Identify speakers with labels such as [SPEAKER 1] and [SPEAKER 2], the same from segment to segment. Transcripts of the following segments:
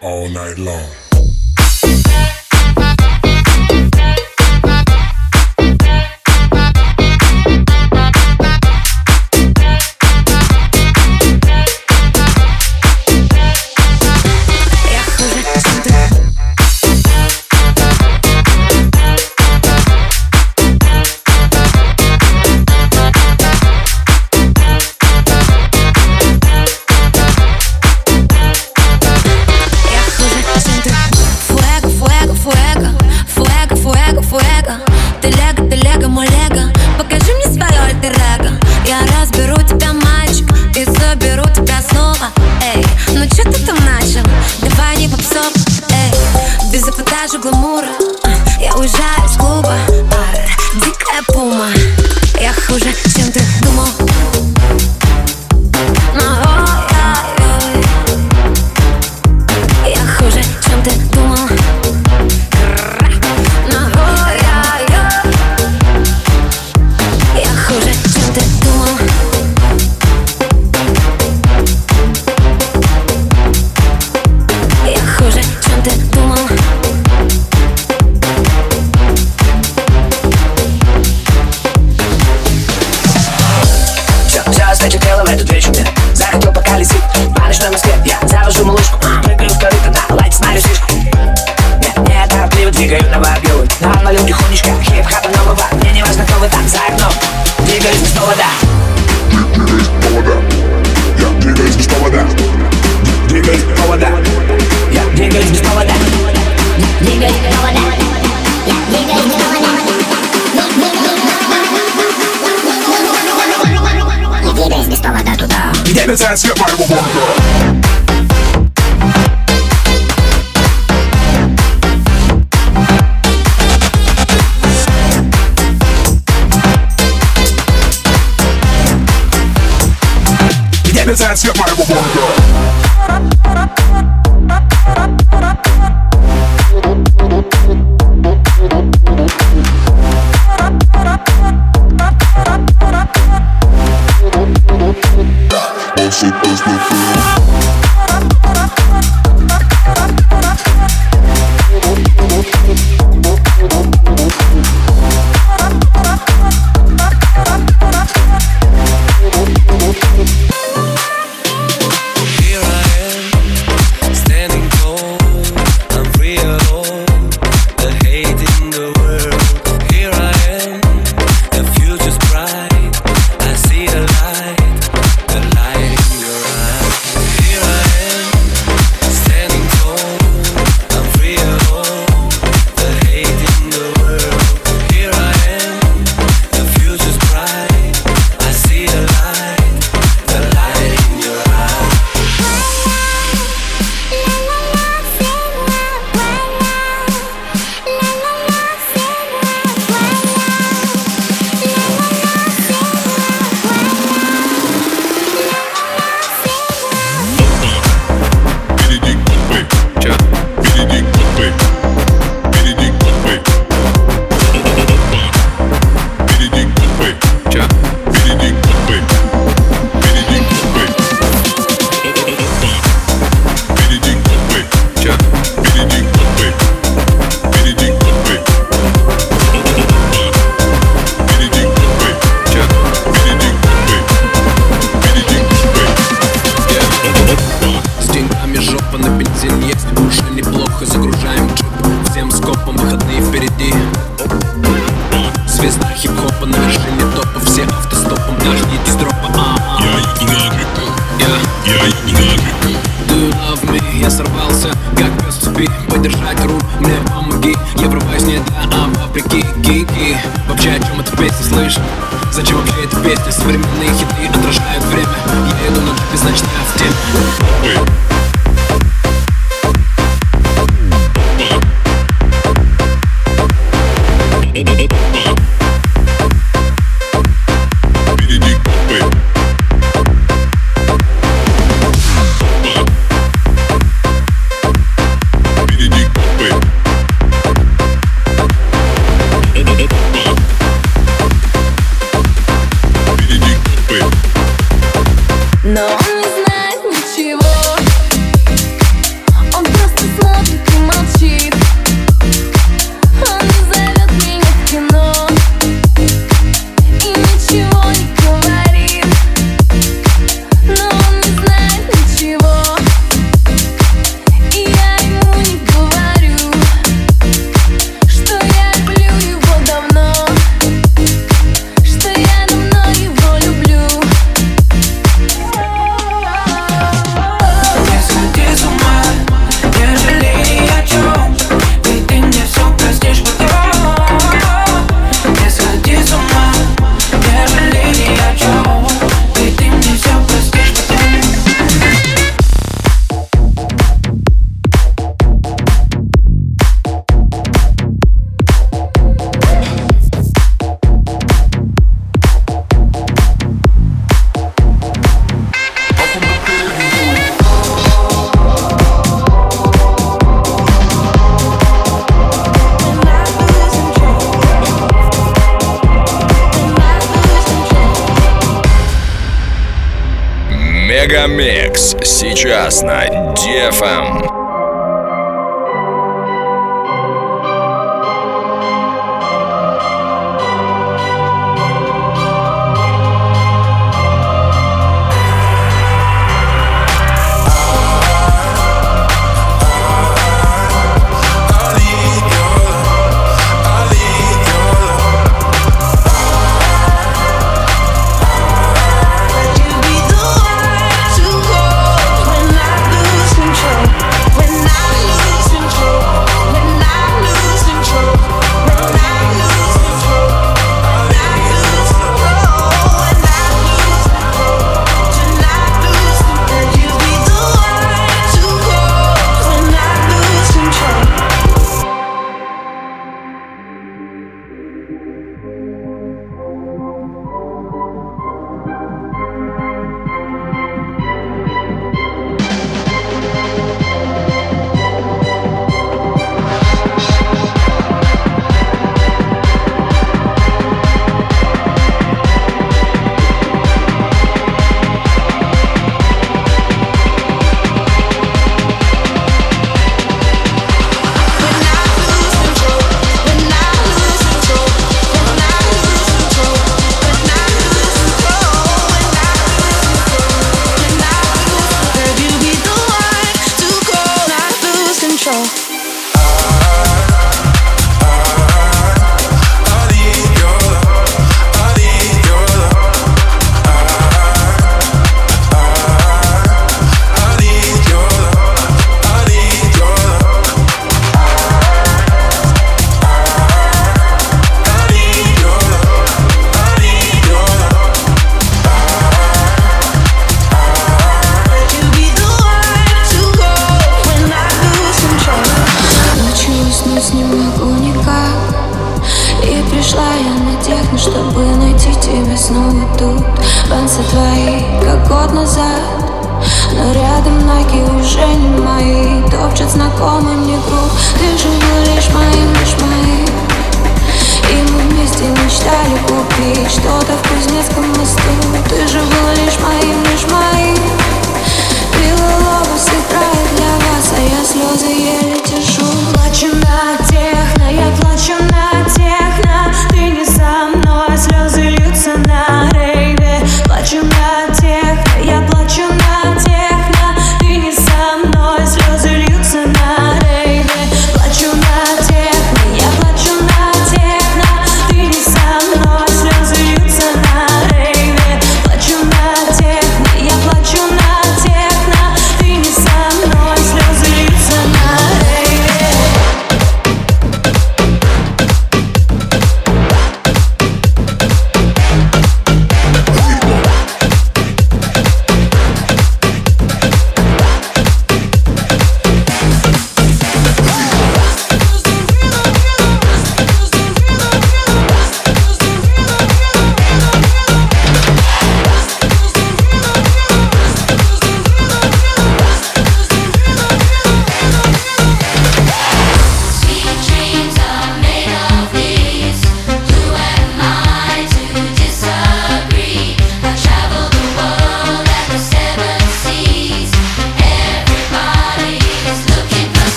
[SPEAKER 1] all night long. his ass
[SPEAKER 2] hit by a revolver. His ass revolver. so does the
[SPEAKER 3] feel. Сейчас на DFM.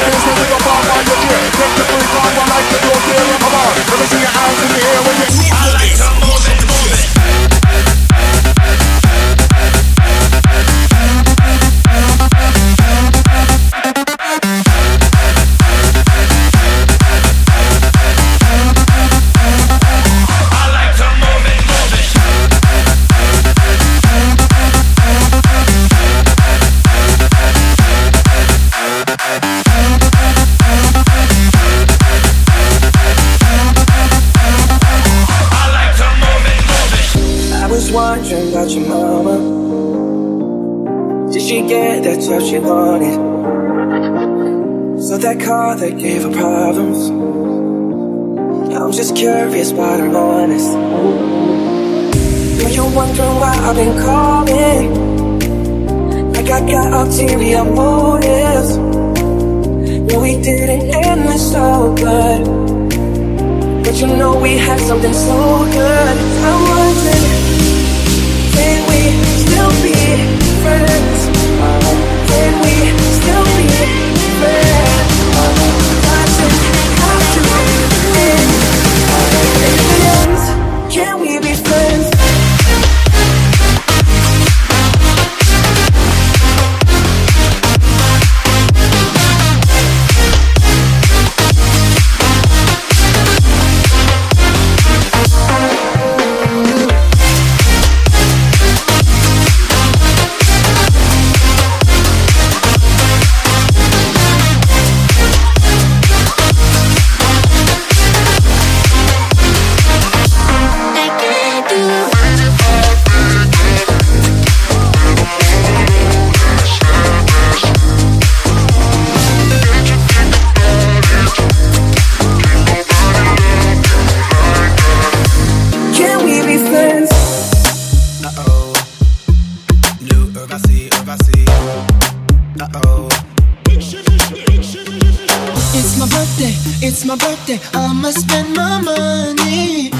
[SPEAKER 1] This music will fall. Take the free climb, I like to do a. Come on, let me see your eyes in the air when you.
[SPEAKER 4] I'm just curious, but I'm honest. Know you're wondering why I've been calling. Like I got ulterior motives. No, we didn't end this so good. But you know we had something so good. I'm wondering, can we still be friends? Can we still be
[SPEAKER 5] It's my birthday, it's my birthday, I'ma spend my money.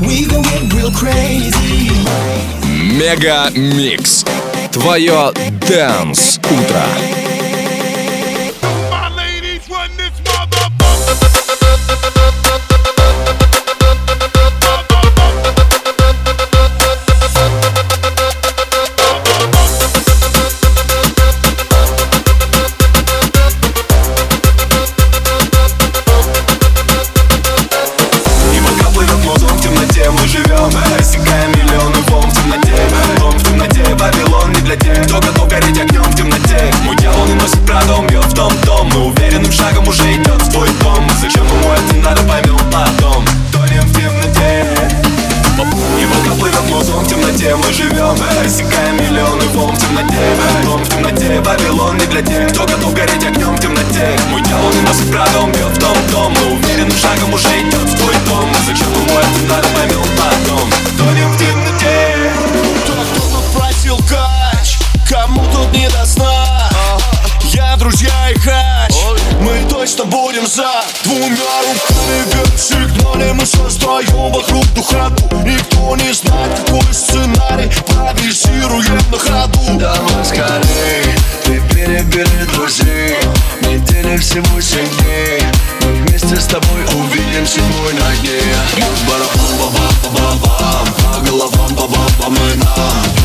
[SPEAKER 5] we gon' get real crazy.
[SPEAKER 3] Мега Микс. Твое Дэнс Утро.
[SPEAKER 1] My ladies run this motherfucker.
[SPEAKER 6] Плывет музон в темноте Мы живем, рассекаем миллионы волн в темноте. Дом в темноте, Вавилон не для тех Кто готов гореть огнем в темноте. Мой дьявол не носит правда, он бьет в том. Дом Мы уверенным шагом уже идет в твой дом. Зачем ему это надо, поймем потом? Тонем в темноте?
[SPEAKER 7] Кто тут просил кач, кому тут не до Я, друзья и хач, мы точно будем за Двумя руками. Вверх сигнали Мы создаем вокруг духоту. Никто не знает, какой сценарий Провизируем на ходу.
[SPEAKER 6] Давай скорей, ты перебери друзей. Неделя всего семь дней. Мы вместе с тобой увидим седьмой на дне. Барабан, бабам, бабам, бам По головам, бабам, бам, и нам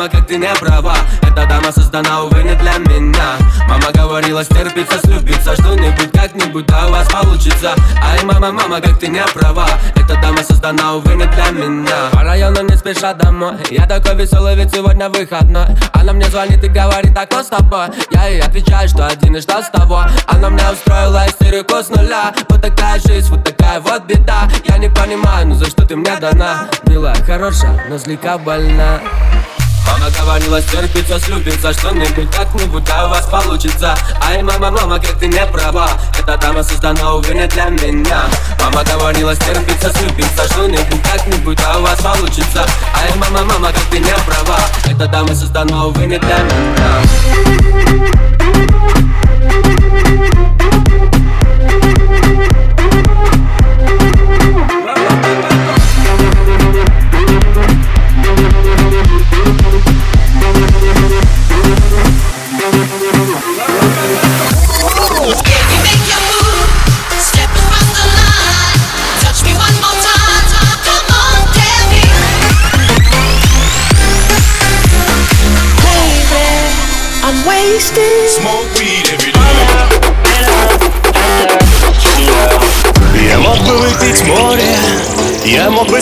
[SPEAKER 8] мама, как ты не права. Эта дама создана, увы, не для меня. Мама говорила стерпится, слюбится Что-нибудь как-нибудь, да у вас получится. Ай, мама, мама, как ты не права. Эта дама создана, увы, не для меня. По району не спеша домой. Я такой веселый, ведь сегодня выходной. Она мне звонит и говорит, так что с тобой? Я ей отвечаю, что один и что с того? Она мне устроила истерику с нуля. Вот такая жизнь, вот такая вот беда. Я не понимаю, ну за что ты мне дана? Милая, хорошая, но слегка больна Мама говорила, стерпится, слюбится Что-нибудь как-нибудь, да у вас получится. Ай, мама, мама, как ты не права. Эта дама создана, увы, не для меня. Мама говорила, стерпится, слюбится Что-нибудь как-нибудь, да у вас получится. Ай, мама, мама, как ты не права. Эта дама создана, увы, не для меня